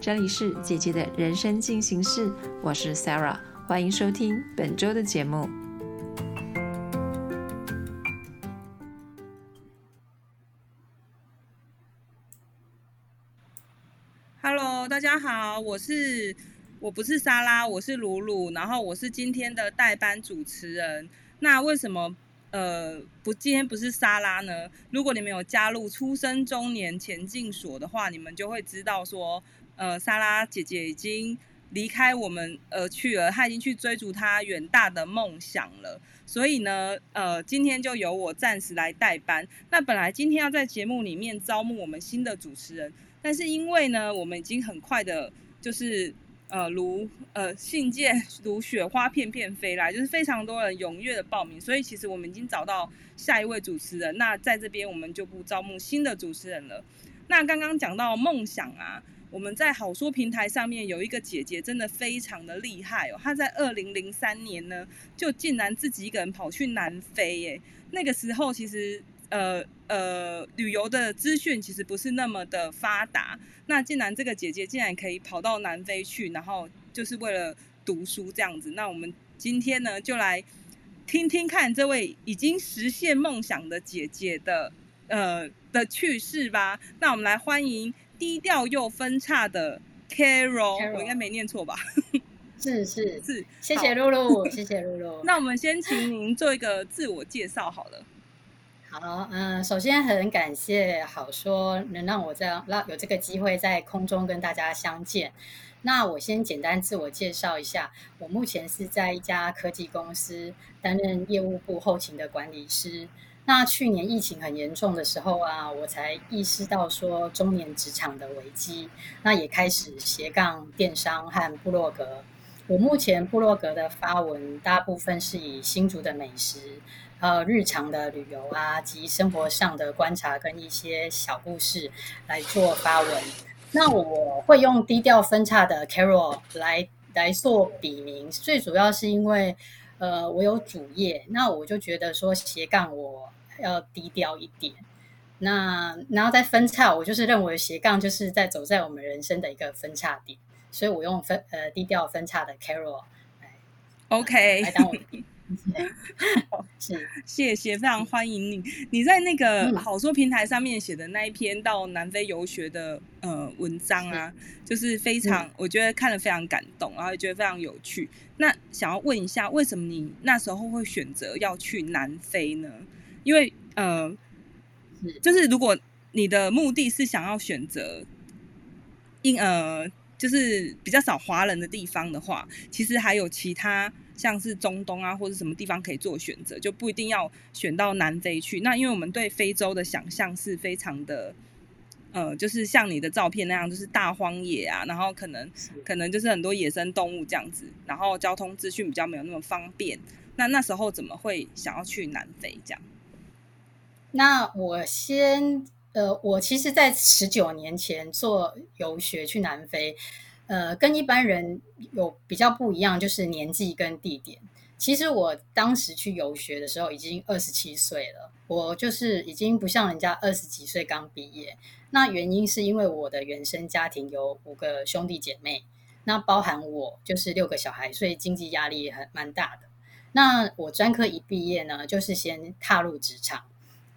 这里是姐姐的人生进行式，我是 Sarah，欢迎收听本周的节目。Hello，大家好，我是我不是莎拉，我是鲁鲁，然后我是今天的代班主持人。那为什么呃不今天不是莎拉呢？如果你们有加入出生中年前进所的话，你们就会知道说。呃，莎拉姐姐已经离开我们而去了，她已经去追逐她远大的梦想了。所以呢，呃，今天就由我暂时来代班。那本来今天要在节目里面招募我们新的主持人，但是因为呢，我们已经很快的，就是呃如呃信件如雪花片片飞来，就是非常多人踊跃的报名，所以其实我们已经找到下一位主持人。那在这边我们就不招募新的主持人了。那刚刚讲到梦想啊。我们在好说平台上面有一个姐姐，真的非常的厉害哦。她在二零零三年呢，就竟然自己一个人跑去南非耶。那个时候其实呃呃旅游的资讯其实不是那么的发达，那竟然这个姐姐竟然可以跑到南非去，然后就是为了读书这样子。那我们今天呢，就来听听看这位已经实现梦想的姐姐的呃的趣事吧。那我们来欢迎。低调又分叉的 Carol，我应该没念错吧？是是 是，谢谢露露，谢谢露露。那我们先请您做一个自我介绍好了。好，嗯，首先很感谢好说能让我这样让有这个机会在空中跟大家相见。那我先简单自我介绍一下，我目前是在一家科技公司担任业务部后勤的管理师。那去年疫情很严重的时候啊，我才意识到说中年职场的危机，那也开始斜杠电商和部落格。我目前部落格的发文大部分是以新竹的美食、呃日常的旅游啊及生活上的观察跟一些小故事来做发文。那我会用低调分叉的 Carol 来来做笔名，最主要是因为呃我有主业，那我就觉得说斜杠我。要低调一点，那然后再分叉，我就是认为斜杠就是在走在我们人生的一个分叉点，所以我用分呃低调分叉的 Carol 来，OK 来当我。是，谢谢，非常欢迎你。你在那个好说平台上面写的那一篇到南非游学的呃文章啊，就是非常，我觉得看了非常感动，然后也觉得非常有趣。那想要问一下，为什么你那时候会选择要去南非呢？呃，就是如果你的目的是想要选择，因呃，就是比较少华人的地方的话，其实还有其他像是中东啊或者什么地方可以做选择，就不一定要选到南非去。那因为我们对非洲的想象是非常的，呃，就是像你的照片那样，就是大荒野啊，然后可能可能就是很多野生动物这样子，然后交通资讯比较没有那么方便。那那时候怎么会想要去南非这样？那我先，呃，我其实，在十九年前做游学去南非，呃，跟一般人有比较不一样，就是年纪跟地点。其实我当时去游学的时候已经二十七岁了，我就是已经不像人家二十几岁刚毕业。那原因是因为我的原生家庭有五个兄弟姐妹，那包含我就是六个小孩，所以经济压力很蛮大的。那我专科一毕业呢，就是先踏入职场。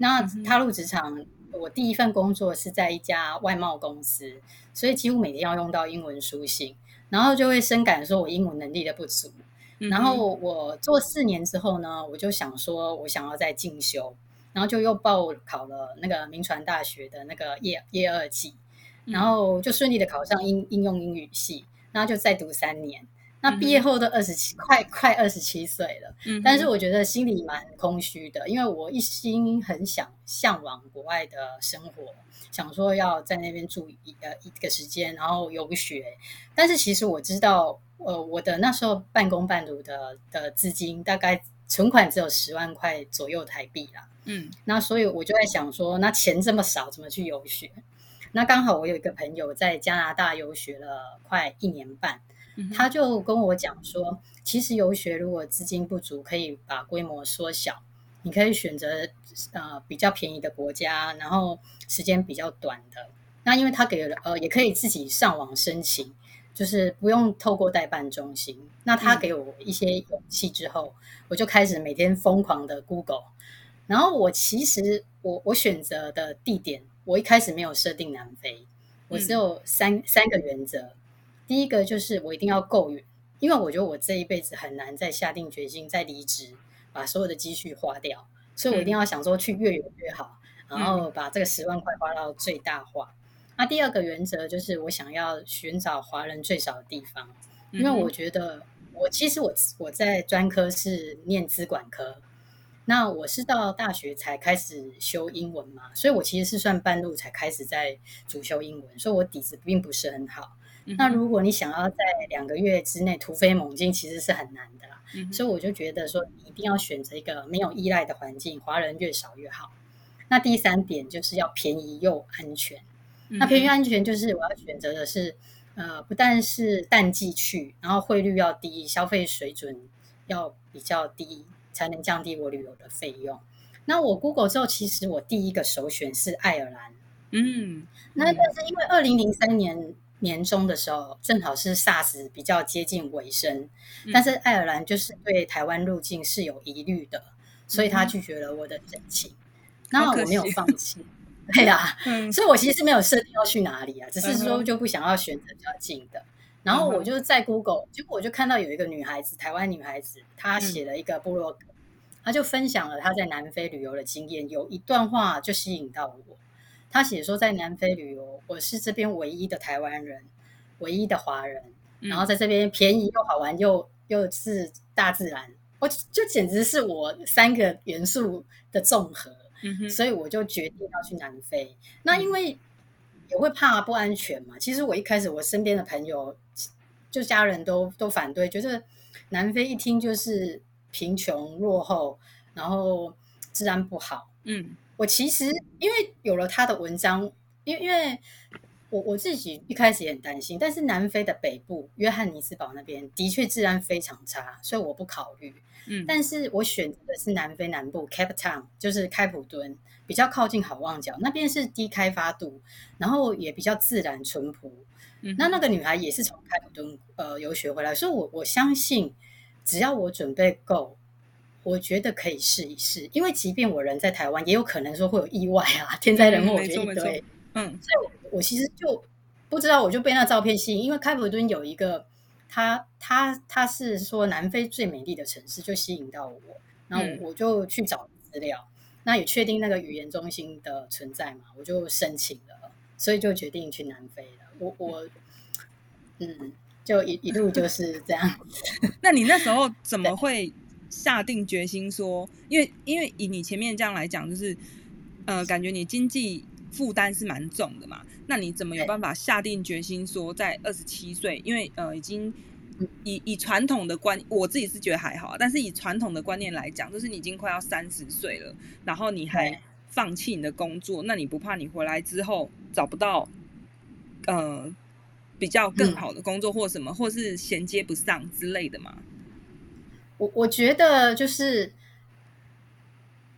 那踏入职场，我第一份工作是在一家外贸公司，所以几乎每天要用到英文书信，然后就会深感说我英文能力的不足。然后我做四年之后呢，我就想说我想要再进修，然后就又报考了那个民传大学的那个业业二级，然后就顺利的考上应应用英语系，然后就再读三年。那毕业后都二十七，快快二十七岁了，但是我觉得心里蛮空虚的，因为我一心很想向往国外的生活，想说要在那边住一呃一个时间，然后游学。但是其实我知道，呃，我的那时候半工半读的的资金大概存款只有十万块左右台币啦。嗯，那所以我就在想说，那钱这么少，怎么去游学？那刚好我有一个朋友在加拿大游学了快一年半。他就跟我讲说，其实游学如果资金不足，可以把规模缩小，你可以选择呃比较便宜的国家，然后时间比较短的，那因为他给了呃，也可以自己上网申请，就是不用透过代办中心。那他给我一些勇气之后，我就开始每天疯狂的 Google。然后我其实我我选择的地点，我一开始没有设定南非，我只有三三个原则。第一个就是我一定要够远，因为我觉得我这一辈子很难再下定决心再离职，把所有的积蓄花掉，所以我一定要想说去越远越好，然后把这个十万块花到最大化。那第二个原则就是我想要寻找华人最少的地方，因为我觉得我其实我我在专科是念资管科，那我是到大学才开始修英文嘛，所以我其实是算半路才开始在主修英文，所以我底子并不是很好。那如果你想要在两个月之内突飞猛进，其实是很难的啦。所以我就觉得说，一定要选择一个没有依赖的环境，华人越少越好。那第三点就是要便宜又安全。那便宜安全就是我要选择的是，呃，不但是淡季去，然后汇率要低，消费水准要比较低，才能降低我旅游的费用。那我 Google 之后，其实我第一个首选是爱尔兰。嗯，那但是因为二零零三年。年终的时候，正好是 SARS 比较接近尾声，但是爱尔兰就是对台湾入境是有疑虑的，所以他拒绝了我的申请。那我没有放弃，对呀，所以我其实没有设定要去哪里啊，只是说就不想要选择比较近的。然后我就在 Google，结果我就看到有一个女孩子，台湾女孩子，她写了一个部落格，她就分享了她在南非旅游的经验，有一段话就吸引到我。他写说，在南非旅游，我是这边唯一的台湾人，唯一的华人，然后在这边便宜又好玩，又又是大自然，我就简直是我三个元素的综合，所以我就决定要去南非。那因为也会怕不安全嘛，其实我一开始我身边的朋友就家人都都反对，觉得南非一听就是贫穷落后，然后治安不好，嗯。我其实因为有了他的文章，因为因为我我自己一开始也很担心，但是南非的北部约翰尼斯堡那边的确治安非常差，所以我不考虑。嗯，但是我选择的是南非南部 Cape Town，就是开普敦，比较靠近好望角那边是低开发度，然后也比较自然淳朴。嗯，那那个女孩也是从开普敦呃游学回来，所以我我相信只要我准备够。我觉得可以试一试，因为即便我人在台湾，也有可能说会有意外啊，天灾人祸，我觉得一堆。嗯，所以我我其实就不知道，我就被那照片吸引，因为开普敦有一个，他他他是说南非最美丽的城市，就吸引到我，然后我就去找资料，那也确定那个语言中心的存在嘛，我就申请了，所以就决定去南非了。我我嗯，就一一路就是这样。那你那时候怎么会？下定决心说，因为因为以你前面这样来讲，就是呃，感觉你经济负担是蛮重的嘛。那你怎么有办法下定决心说，在二十七岁，因为呃，已经以以传统的观，我自己是觉得还好，但是以传统的观念来讲，就是你已经快要三十岁了，然后你还放弃你的工作，那你不怕你回来之后找不到呃比较更好的工作，或什么，或是衔接不上之类的吗？我我觉得就是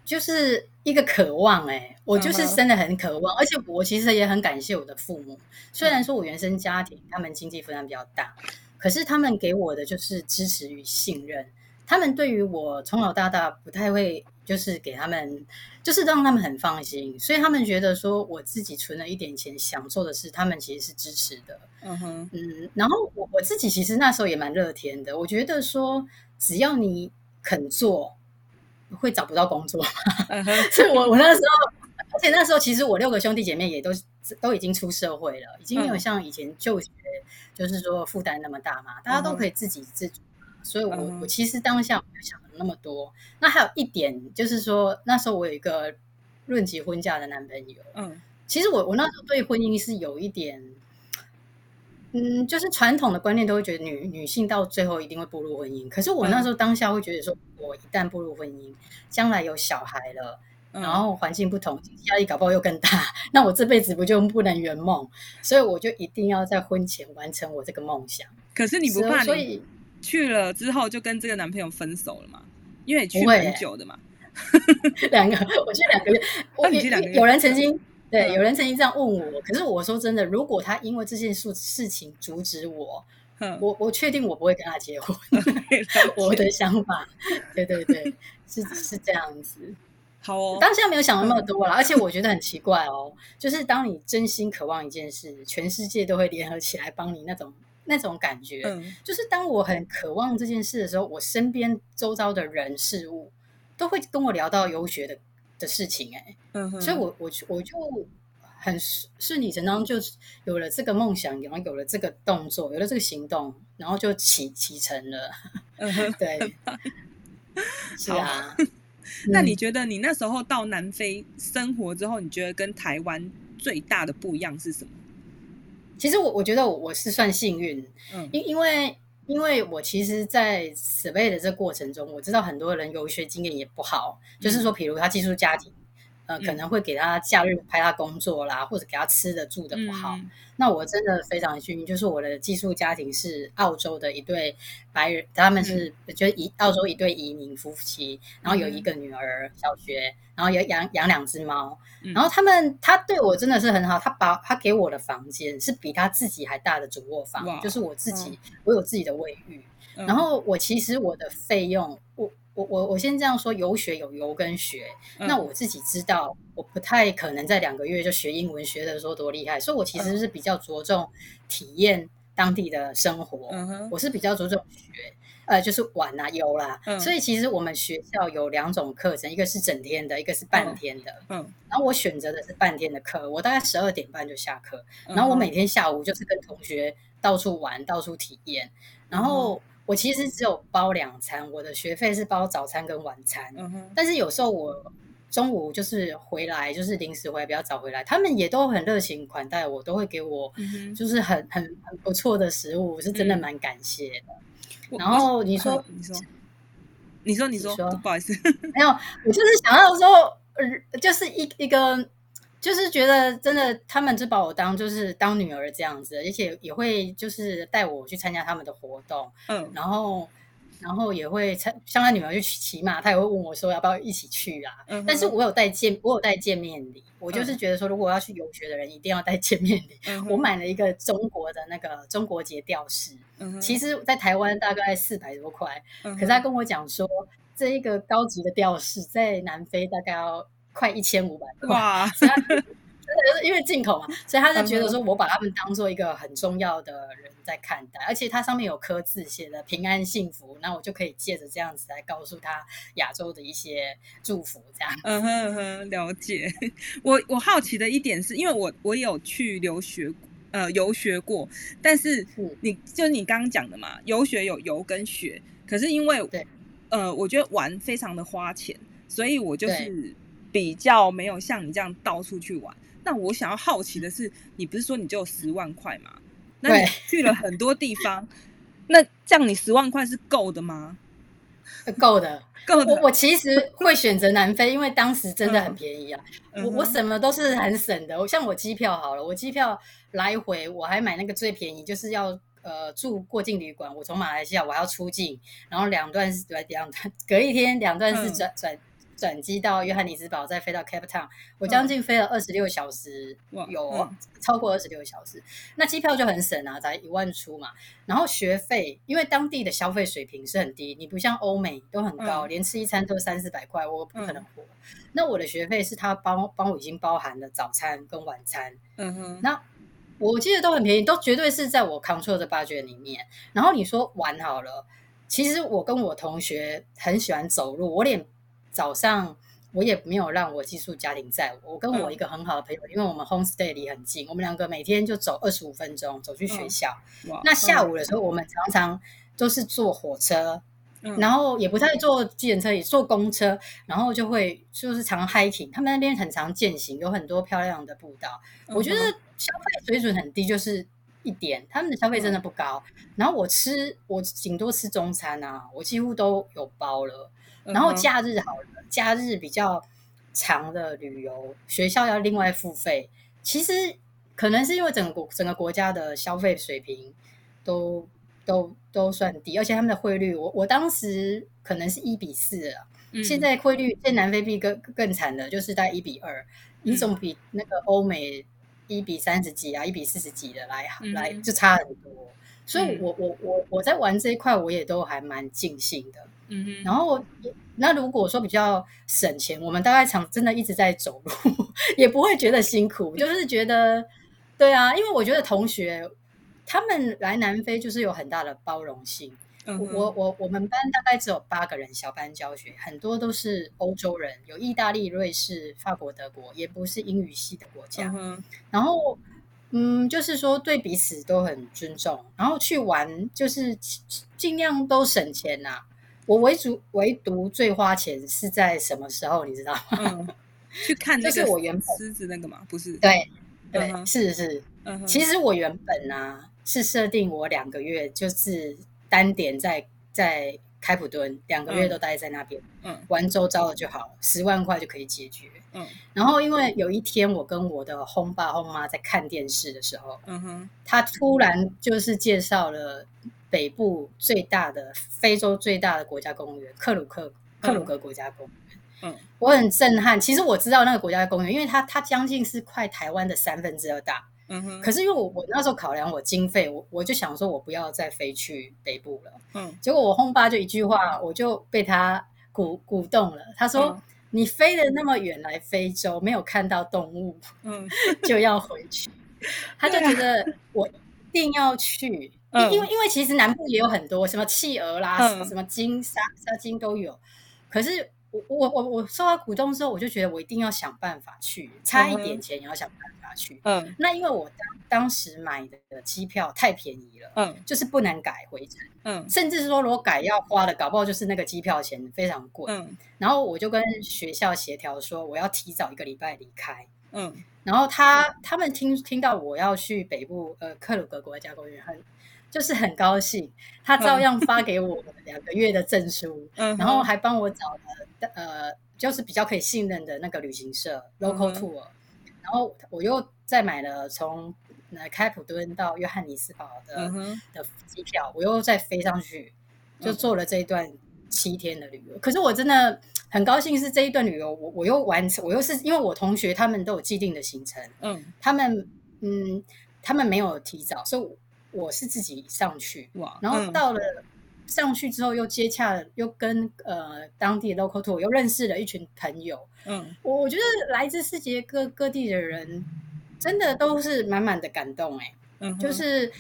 就是一个渴望哎，我就是真的很渴望，而且我其实也很感谢我的父母。虽然说我原生家庭他们经济负担比较大，可是他们给我的就是支持与信任。他们对于我从小到大不太会，就是给他们，就是让他们很放心。所以他们觉得说我自己存了一点钱想做的事，他们其实是支持的。嗯哼，嗯，然后我我自己其实那时候也蛮乐天的，我觉得说。只要你肯做，会找不到工作。所以，我我那时候，而且那时候其实我六个兄弟姐妹也都都已经出社会了，已经没有像以前就学，就是说负担那么大嘛，大家都可以自给自足。所以，我我其实当下没有想那么多。那还有一点就是说，那时候我有一个论及婚嫁的男朋友。嗯，其实我我那时候对婚姻是有一点。嗯，就是传统的观念都会觉得女女性到最后一定会步入婚姻。可是我那时候当下会觉得说，我一旦步入婚姻，将来有小孩了，然后环境不同，压力搞不好又更大，那我这辈子不就不能圆梦？所以我就一定要在婚前完成我这个梦想。可是你不怕你去了之后就跟这个男朋友分手了吗？因为去很久的嘛，两个我去两个月，我你去两个月，有人曾经。对，嗯有人曾经这样问我，可是我说真的，如果他因为这件事事情阻止我，嗯，我我确定我不会跟他结婚。我的想法，对对对，是是这样子。好哦，当下没有想那么多了，而且我觉得很奇怪哦，就是当你真心渴望一件事，全世界都会联合起来帮你那种那种感觉。嗯就是当我很渴望这件事的时候，我身边周遭的人事物都会跟我聊到游学的的事情、哎、嗯哼，所以我我就我就很顺顺理成章就有了这个梦想，然后有了这个动作，有了这个行动，然后就启启程了。嗯哼，对，是啊。嗯那你觉得你那时候到南非生活之后，你觉得跟台湾最大的不一样是什么？其实我我觉得我我是算幸运，嗯因因为因为我其实，在 survey 的这过程中，我知道很多人游学经验也不好，就是说，比如他寄宿家庭，呃，嗯。可能会给他假日拍他工作啦，或者给他吃的住的不好。嗯。那我真的非常幸运，就是我的寄宿家庭是澳洲的一对白人，他们是、就是移澳洲一对移民夫妻，然后有一个女儿小学，然后有养养两只猫，嗯。然后他们他对我真的是很好，他把他给我的房间是比他自己还大的主卧房，就是我自己、我有自己的卫浴，嗯。然后我其实我的费用，我我我我先这样说，游学有游跟学，嗯。那我自己知道，我不太可能在两个月就学英文学的说多厉害，所以我其实是比较着重体验当地的生活，嗯我是比较着重学。呃，就是玩啊、游啦，嗯。所以其实我们学校有两种课程，一个是整天的，一个是半天的。嗯，然后我选择的是半天的课，我大概十二点半就下课，嗯。然后我每天下午就是跟同学到处玩、到处体验。然后我其实只有包两餐，我的学费是包早餐跟晚餐。嗯哼但是有时候我中午就是回来，就是临时回来比较早回来，他们也都很热情款待我，都会给我就是很很很不错的食物，我是真的嗯蛮感谢的。我然后你说嗯你说，你说，你说，你说不好意思，没有，我就是想要说，呃，就是一一个，就是觉得真的，他们就把我当就是当女儿这样子，而且也会就是带我去参加他们的活动，嗯。然后然后也会参像他女儿去骑马，他也会问我说要不要一起去啊。嗯但是我有带见我有带见面礼，我就是觉得说，如果要去游学的人一定要带见面礼。嗯。我买了一个中国的那个中国结吊饰，嗯其实在台湾大概四百多块，嗯可是他跟我讲说，这一个高级的吊饰在南非大概要快一千五百块，真的就是因为进口嘛，所以他就觉得嗯说我把他们当做一个很重要的人在看待，而且它上面有刻字写的平安幸福，那我就可以借着这样子来告诉他亚洲的一些祝福，这样。嗯哼嗯哼，了解。我我好奇的一点是，因为我我有去留学呃游学过，但是是你就是你刚刚讲的嘛，游学有游跟学，可是因为对呃，我觉得玩非常的花钱，所以我就是比较没有像你这样到处去玩。那我想要好奇的是，你不是说你就有十万块吗？那你去了很多地方，那这样你十万块是够的吗？呃够的，够的我，我其实会选择南非，因为当时真的很便宜啊。嗯我我什么都是很省的，我像我机票好了，我机票来回我还买那个最便宜，就是要呃住过境旅馆，我从马来西亚我还要出境，然后两段是两段隔一天两段是嗯转、转转机到约翰尼斯堡，再飞到 Cape Town，我将近飞了二十六小时，有、嗯。超过二十六小时，那机票就很省啊，才一万出嘛。然后学费，因为当地的消费水平是很低，你不像欧美都很高，嗯。连吃一餐都三四百块，我不可能嗯活。那我的学费是他帮帮我已经包含了早餐跟晚餐，嗯哼，那我记得都很便宜，都绝对是在我 control 的 budget 里面。然后你说玩好了，其实我跟我同学很喜欢走路，我连早上我也没有让我寄宿家庭在我，我跟我一个很好的朋友，因为我们 homestay 离很近，我们两个每天就走二十五分钟走去学校。哇那下午的时候，我们常常都是坐火车，嗯。然后也不太坐计程车，也坐公车，然后就会就是常 hiking，他们那边很常践行，有很多漂亮的步道。嗯我觉得消费水准很低，就是一点，他们的消费真的不高。然后我吃，我顶多吃中餐啊，我几乎都有包了。然后假日好了，假日比较长的旅游，学校要另外付费。其实可能是因为整个国整个国家的消费水平都都都算低，而且他们的汇率，我我当时可能是一比四啊，嗯现在汇率在南非币更更惨的，就是在一比二。你总比那个欧美一比三十几啊，一比四十几的来嗯来就差很多。所以嗯我，我我我在玩这一块，我也都还蛮尽兴的。嗯哼，然后，那如果说比较省钱，我们大概常真的一直在走路，也不会觉得辛苦，就是觉得，对啊，因为我觉得同学他们来南非就是有很大的包容性。我嗯我我我们班大概只有八个人，小班教学，很多都是欧洲人，有意大利、瑞士、法国、德国，也不是英语系的国家。嗯，然后，嗯，就是说对彼此都很尊重，然后去玩就是尽尽量都省钱呐、我唯独唯独最花钱是在什么时候，你知道吗？嗯，去看那个就是我原本狮子那个嘛，不是？，对对，嗯是是。嗯，其实我原本呢、是设定我两个月就是单点在在开普敦，两个月嗯都待在那边，嗯玩周遭的就好，十万块就可以解决。嗯然后因为有一天我跟我的轰爸轰妈在看电视的时候，嗯哼，他突然就是介绍了北部最大的非洲最大的国家公园克鲁克克鲁格国家公园。嗯我很震撼。其实我知道那个国家公园，因为它它将近是快台湾的三分之二大。嗯哼，可是因为我我那时候考量我经费，我我就想说我不要再飞去北部了。嗯结果我轰爸就一句话，我就被他鼓鼓动了。他说：“嗯你飞的那么远来非洲，没有看到动物，嗯 就要回去。”他就觉得我一定要去，嗯因为因为其实南部也有很多什么企鹅啦，嗯什么什么金沙沙金都有。可是我我我我受到鼓动之后，我就觉得我一定要想办法去，差一点钱也要想办法去。嗯那因为我当当时买的机票太便宜了，嗯就是不能改回程，嗯甚至是说如果改要花的，搞不好就是那个机票钱非常贵。嗯然后我就跟学校协调说，我要提早一个礼拜离开。嗯然后他他们听听到我要去北部呃克鲁格国家公园，很就是很高兴，他照样发给我两个月的证书，嗯，然后还帮我找了呃就是比较可以信任的那个旅行社 local tour，、然后我又再买了从呃开普敦到约翰尼斯堡的、嗯的机票，我又再飞上去，就嗯。做了这一段七天的旅游。可是我真的很高兴，是这一段旅游，我我又完成，我又是因为我同学他们都有既定的行程，嗯。他们嗯，他们没有提早，所以我我是自己上去，哇，然后嗯到了。上去之后，又接洽了，又跟呃当地的 local tour 又认识了一群朋友。嗯我我觉得来自世界各各地的人，真的都是满满的感动哎、嗯，就是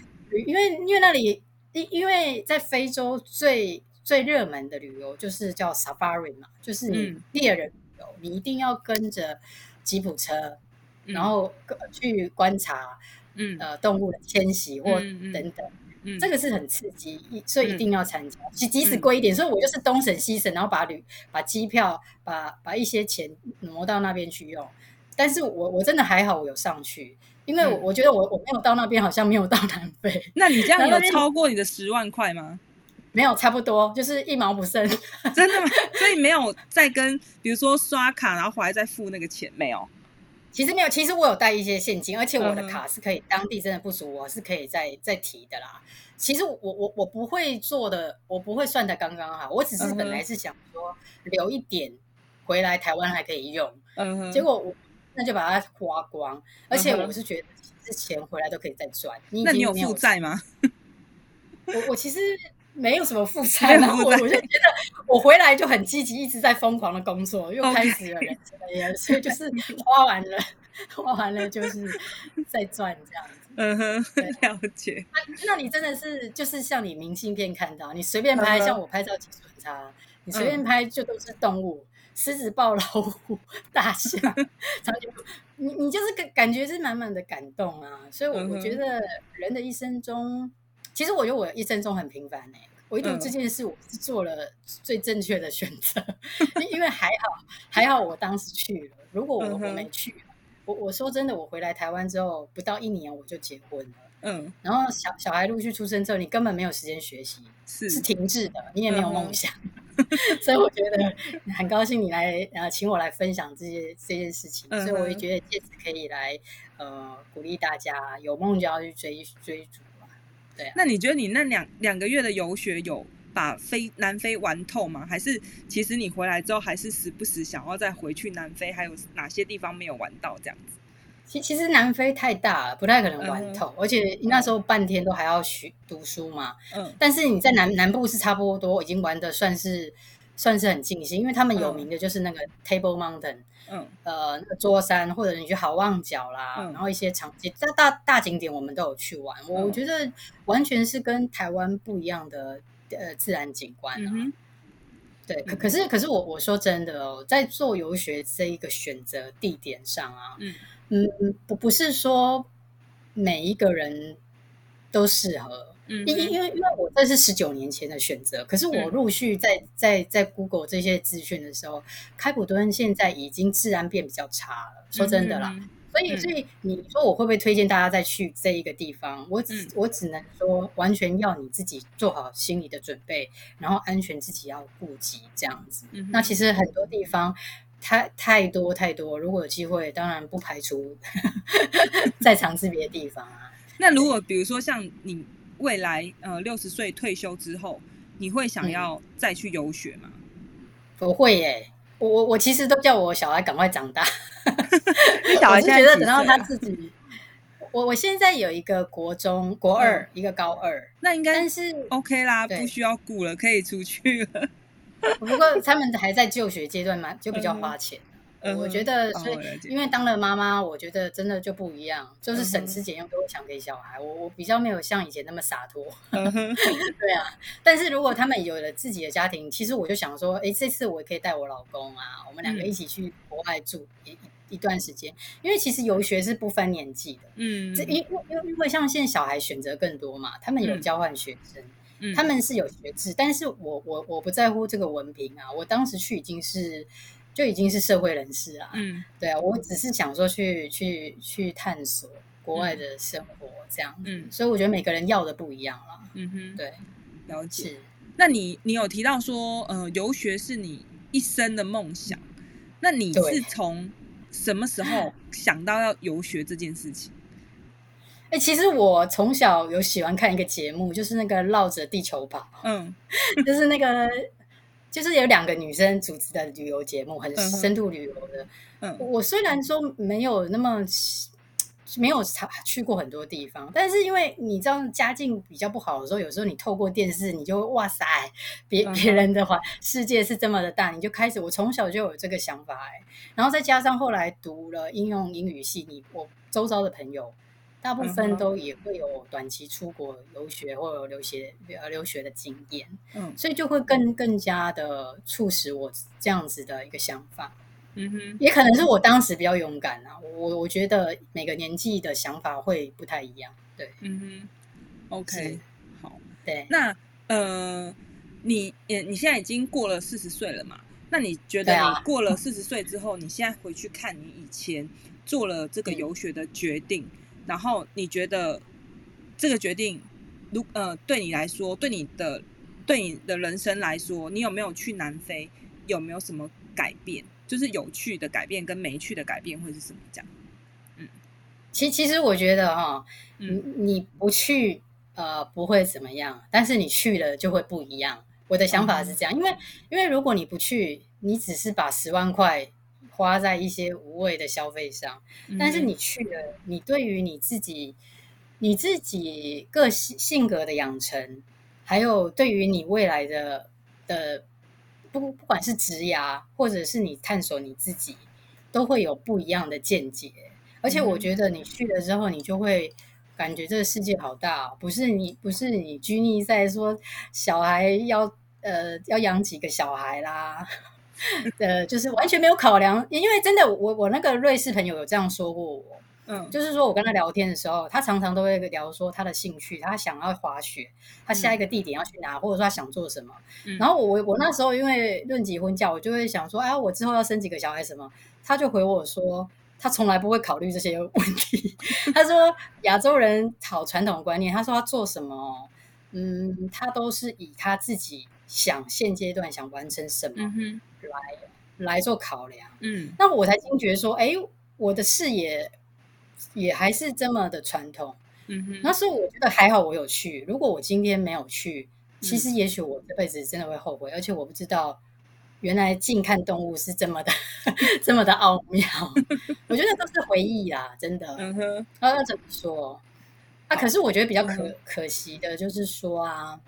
因为因为那里因因为在非洲最最热门的旅游就是叫 safari 嘛，就是猎人旅游，你一定要跟着吉普车，嗯然后去观察嗯呃动物的迁徙或嗯嗯等等，嗯这个是很刺激，一所以一嗯定要参加。即即使嗯贵一点，所以我就是东省西省，然后把旅把机票把把一些钱挪到那边去用。但是我我真的还好，我有上去，因为我嗯我觉得我我没有到那边，好像没有到南非，那你这样有超过你的十万块吗？没有差不多，就是一毛不剩。真的吗？所以没有再跟，比如说刷卡，然后回来再付那个钱，没有？其实没有，其实我有带一些现金，而且我的卡是可以当地真的不足，我是可以再再提的啦。其实我我我不会做的，我不会算的刚刚好，我只是本来是想说留一点回来台湾还可以用，嗯哼，结果我那就把它花光，而且我是觉得这钱回来都可以再赚。你那你有负债吗？我我其实没有什么负没 债，后我我就觉得我回来就很积极，一直在疯狂的工作，又开始了 所以就是花完了，花完了就是再赚这样子。嗯哼对，了解。那你真的是就是像你明信片看到，你随便拍，像我拍照技术很差，你随便拍就都是动物，狮子、豹、老虎、大象、长颈鹿，你你就是感感觉是满满的感动啊。所以我，我觉得人的一生中，其实我觉得我一生中很平凡哎、唯独嗯这件事，我是做了最正确的选择，因因为还好还好我当时去了，如果我我没去，我我说真的，我回来台湾之后不到一年我就结婚了。嗯，然后小小孩陆续出生之后，你根本没有时间学习，是是停滞的，你也没有嗯梦想。所以我觉得很高兴你来呃，请我来分享这些这件事情。嗯所以我也觉得借此可以来呃鼓励大家，有梦就要去追追逐啊。对啊，那你觉得你那两两个月的游学有把非南非玩透吗？还是其实你回来之后还是时不时想要再回去南非？还有哪些地方没有玩到这样子？其其实南非太大了，不太可能玩嗯透，而且那时候半天都还要学读书嘛。嗯但是你在南南部是差不多已经玩的算是算是很尽兴，因为他们有嗯名的就是那个 Table Mountain，嗯呃，那个桌山，或者你去好望角啦，嗯然后一些场景大大大景点我们都有去玩。我嗯我觉得完全是跟台湾不一样的呃自然景观啊。嗯对，可嗯可是可是我我说真的哦，在做游学这一个选择地点上啊，嗯嗯嗯，不不是说每一个人都适合。嗯因为因为我这是十九年前的选择，可是我嗯陆续在在在 Google 这些资讯的时候，开普敦现在已经治安变比较差了。说真的啦，嗯所以嗯所以你说我会不会推荐大家再去这一个地方？我只、嗯我只能说，完全要你自己做好心理的准备，然后安全自己要顾及这样子。嗯那其实很多地方。太太多太多，如果有机会，当然不排除 再尝试别的地方啊。那如果比如说像你未来呃六十岁退休之后，你会想要再去游学吗？不会耶、我我我其实都叫我小孩赶快长大，你小我是觉得等到他自己，我我现在有一个国中国二，一个高二，那应该但是 OK 啦，不需要顾了，可以出去了。不过他们还在就学阶段嘛，就比较花钱。嗯我觉得，哦所以、因为当了妈妈，我觉得真的就不一样，就是省吃俭用都会想给小孩。我我比较没有像以前那么洒脱，嗯 对啊。但是如果他们有了自己的家庭，其实我就想说，哎，这次我也可以带我老公啊，我们两个嗯一起去国外住一一一段时间，因为其实游学是不分年纪的。嗯，这因因因为因为像现在小孩选择更多嘛，他们有嗯交换学生，嗯他们是有学制，但是我我我不在乎这个文凭啊，我当时去已经是就已经是社会人士啊，嗯对啊，我只是想说去去去探索国外的生活这样，嗯所以我觉得每个人要的不一样了，嗯哼，对，了解。那你你有提到说，呃，游学是你一生的梦想，那你对是从什么时候 想到要游学这件事情？哎、其实我从小有喜欢看一个节目，就是那个绕着地球跑，嗯 就是那个。就是有两个女生主持的旅游节目，很深度旅游的。嗯我虽然说没有那么 没有查去过很多地方，但是因为你知道家境比较不好的时候，有时候你透过电视，你就会哇塞，别别人的话世界是这么的大，你就开始。我从小就有这个想法哎，然后再加上后来读了应用英语系，你我周遭的朋友大部分都也会有短期出国留学或者留学呃留学的经验，嗯所以就会更更加的促使我这样子的一个想法。嗯哼，也可能是我当时比较勇敢啊，我我觉得每个年纪的想法会不太一样。对嗯哼，OK，好。对，那呃，你也你现在已经过了四十岁了嘛？那你觉得你过了四十岁之后，你现在回去看你以前做了这个嗯游学的决定，然后你觉得这个决定，如呃对你来说，对你的对你的人生来说，你有没有去南非？有没有什么改变？就是有趣的改变跟没趣的改变会是什么？这样？嗯其其实我觉得哈，你嗯你不去呃不会怎么样，但是你去了就会不一样。我的想法是这样，因为因为如果你不去，你只是把十万块花在一些无谓的消费上，但是嗯你去了，你对于你自己、你自己个性性格的养成，还有对于你未来的的不不管是职涯，或者是你探索你自己，都会有不一样的见解。而且我嗯觉得你去了之后，你就会感觉这个世界好大、哦，不是你不是你拘泥在说小孩要呃要养几个小孩啦。呃，就是完全没有考量，因为真的，我我那个瑞士朋友有这样说过我，嗯就是说我跟他聊天的时候，他常常都会聊说他的兴趣，他想要滑雪，他下一个地点要去哪，或者说他想做什么。嗯然后我我那时候因为论及婚嫁，我就会想说，哎，我之后要生几个小孩什么？他就回我说，他从来不会考虑这些问题。他说亚洲人好传统观念，他说他做什么，嗯，他都是以他自己想现阶段想完成什么嗯哼来做考量。嗯那我才惊觉说，哎，我的视野也还是这么的传统。嗯哼，那所以我觉得还好，我有去。如果我今天没有去，其实也许我这辈子真的会后悔，而且我不知道原来近看动物是这么的 这么的奥妙。我觉得都是回忆啦，真的。嗯哼，那要怎么说？啊，可是我觉得比较嗯可可惜的就是说啊，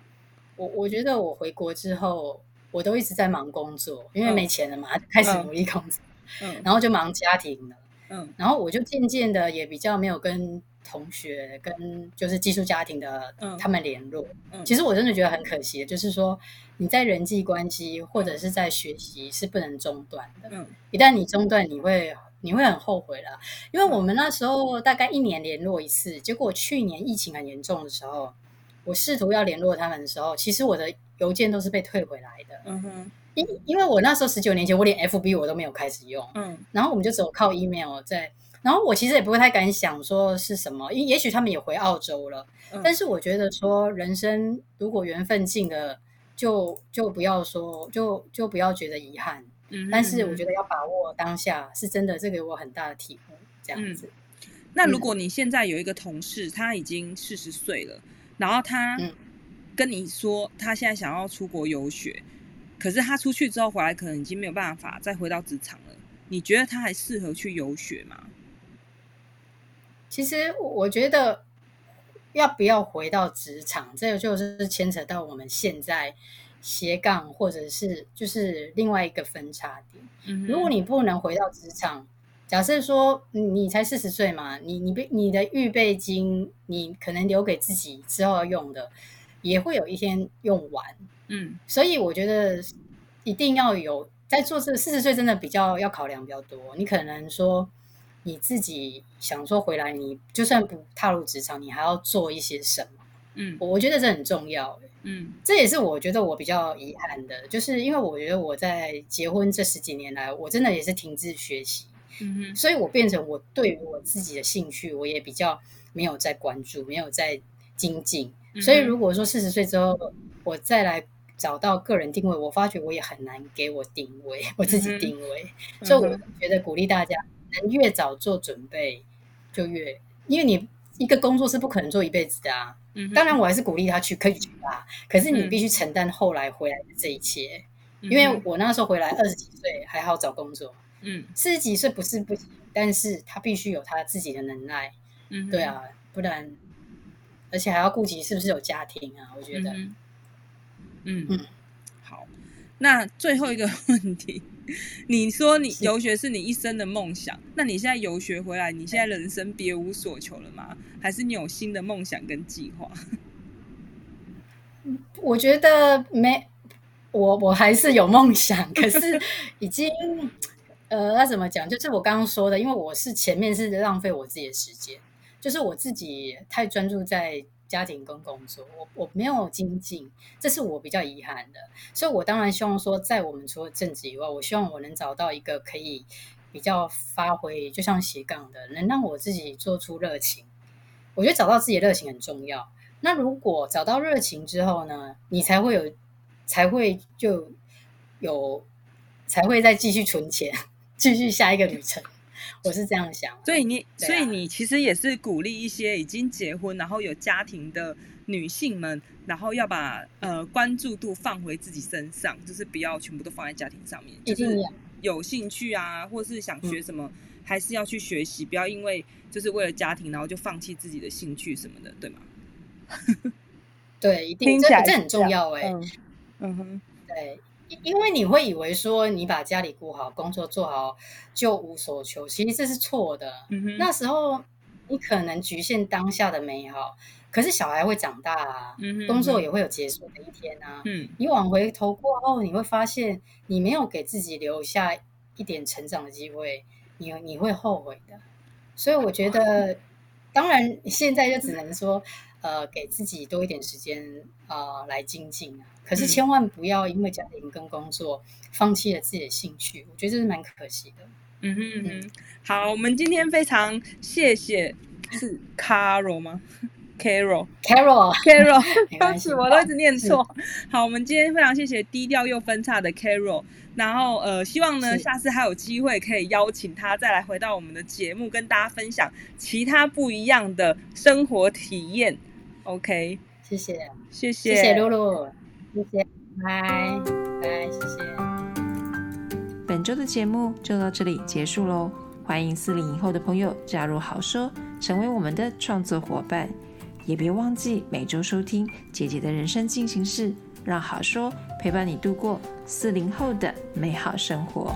我我觉得我回国之后，我都一直在忙工作，因为嗯没钱了嘛，就开始嗯努力工作，嗯 然后就忙家庭了。嗯然后我就渐渐的也比较没有跟同学、跟就是寄宿家庭的嗯他们联络。嗯其实我真的觉得很可惜，就是说你在人际关系或者是在学习是不能中断的。嗯一旦你中断，你会你会很后悔啦。因为我们那时候大概一年联络一次，结果去年疫情很严重的时候，我试图要联络他们的时候，其实我的邮件都是被退回来的。嗯哼因因为我那时候十九年前，我连 FB 我都没有开始用。嗯然后我们就只有靠 email 在，然后我其实也不会太敢想说是什么，因也许他们也回澳洲了，嗯但是我觉得说人生如果缘分尽了，就就不要说就就不要觉得遗憾，嗯，但是我觉得，要把握当下，是真的，这给我很大的体悟，这样子。那如果你现在有一个同事，他已经四十岁了，然后他嗯跟你说他现在想要出国游学，可是他出去之后回来，可能已经没有办法再回到职场了。你觉得他还适合去游学吗？其实我我觉得要不要回到职场，这个就是牵扯到我们现在斜杠或者是就是另外一个分叉点。嗯如果你不能回到职场，假设说你你才四十岁嘛，你你被你的预备金，你可能留给自己之后要用的，也会有一天用完。嗯所以我觉得一定要有在做这个四十岁，真的比较要考量比较多。你可能说你自己想说回来，你就算不踏入职场，你还要做一些什么？嗯我我觉得这很重要。嗯这也是我觉得我比较遗憾的，就是因为我觉得我在结婚这十几年来，我真的也是停滞学习，嗯哼所以我变成我对于我自己的兴趣，我也比较没有在关注，没有在精进。嗯所以如果说四十岁之后，我再来找到个人定位，我发觉我也很难给我定位，我自己定位。所以我觉得鼓励大家，能越早做准备，就越，因为你一个工作是不可能做一辈子的啊。当然，我还是鼓励他去，可以去吧。可是你嗯。必须承担后来回来的这一切，嗯因为我那时候回来二十几岁还好找工作，嗯。四十几岁不是不行，但是他必须有他自己的能耐，嗯哼。对啊，不然，而且还要顾及是不是有家庭啊，我觉得，嗯嗯。嗯。好，那最后一个问题，你说你游学是你一生的梦想，那你现在游学回来，你现在人生别无所求了吗？还是你有新的梦想跟计划？我觉得没，我我还是有梦想，可是已经，呃，那怎么讲？就是我刚刚说的，因为我是前面是浪费我自己的时间，就是我自己太专注在家庭跟工作，我我没有精进，这是我比较遗憾的。所以我当然希望说，在我们除了正职以外，我希望我能找到一个可以比较发挥，就像斜杠的，能让我自己做出热情。我觉得找到自己的热情很重要。那如果找到热情之后呢，你才会有，才会就有，才会再继续存钱，继续下一个旅程。我是这样想。所以你，啊所以你其实也是鼓励一些已经结婚然后有家庭的女性们，然后要把呃关注度放回自己身上，就是不要全部都放在家庭上面，就是有兴趣啊，或是想学什么，还是要去学习，不要因为就是为了家庭，然后就放弃自己的兴趣什么的，对吗？对，一定听起来这这很重要哎、嗯嗯哼，对，因因为你会以为说你把家里顾好，工作做好就无所求，其实这是错的。嗯，那时候你可能局限当下的美好，可是小孩会长大啊，嗯工作也会有结束的一天啊。嗯你往回头过后，你会发现你没有给自己留下一点成长的机会，你你会后悔的。所以我觉得，当然现在就只能说，呃，给自己多一点时间啊、呃来精进啊。可是嗯千万不要因为家庭跟工作放弃了自己的兴趣，我觉得这是蛮可惜的。嗯哼嗯哼，好，我们今天非常谢谢是 Carol 吗？Carol。Carol，Carol，对 没关系不起，我都一直念错。好，我们今天非常谢谢低调又分叉的 Carol，然后呃，希望呢下次还有机会可以邀请他再来回到我们的节目，跟大家分享其他不一样的生活体验。OK，谢谢，谢谢，谢谢露露，谢谢，拜拜，谢谢。本周的节目就到这里结束喽，欢迎四零以后的朋友加入好说，成为我们的创作伙伴，也别忘记每周收听姐姐的人生进行式，让好说陪伴你度过四零后的美好生活。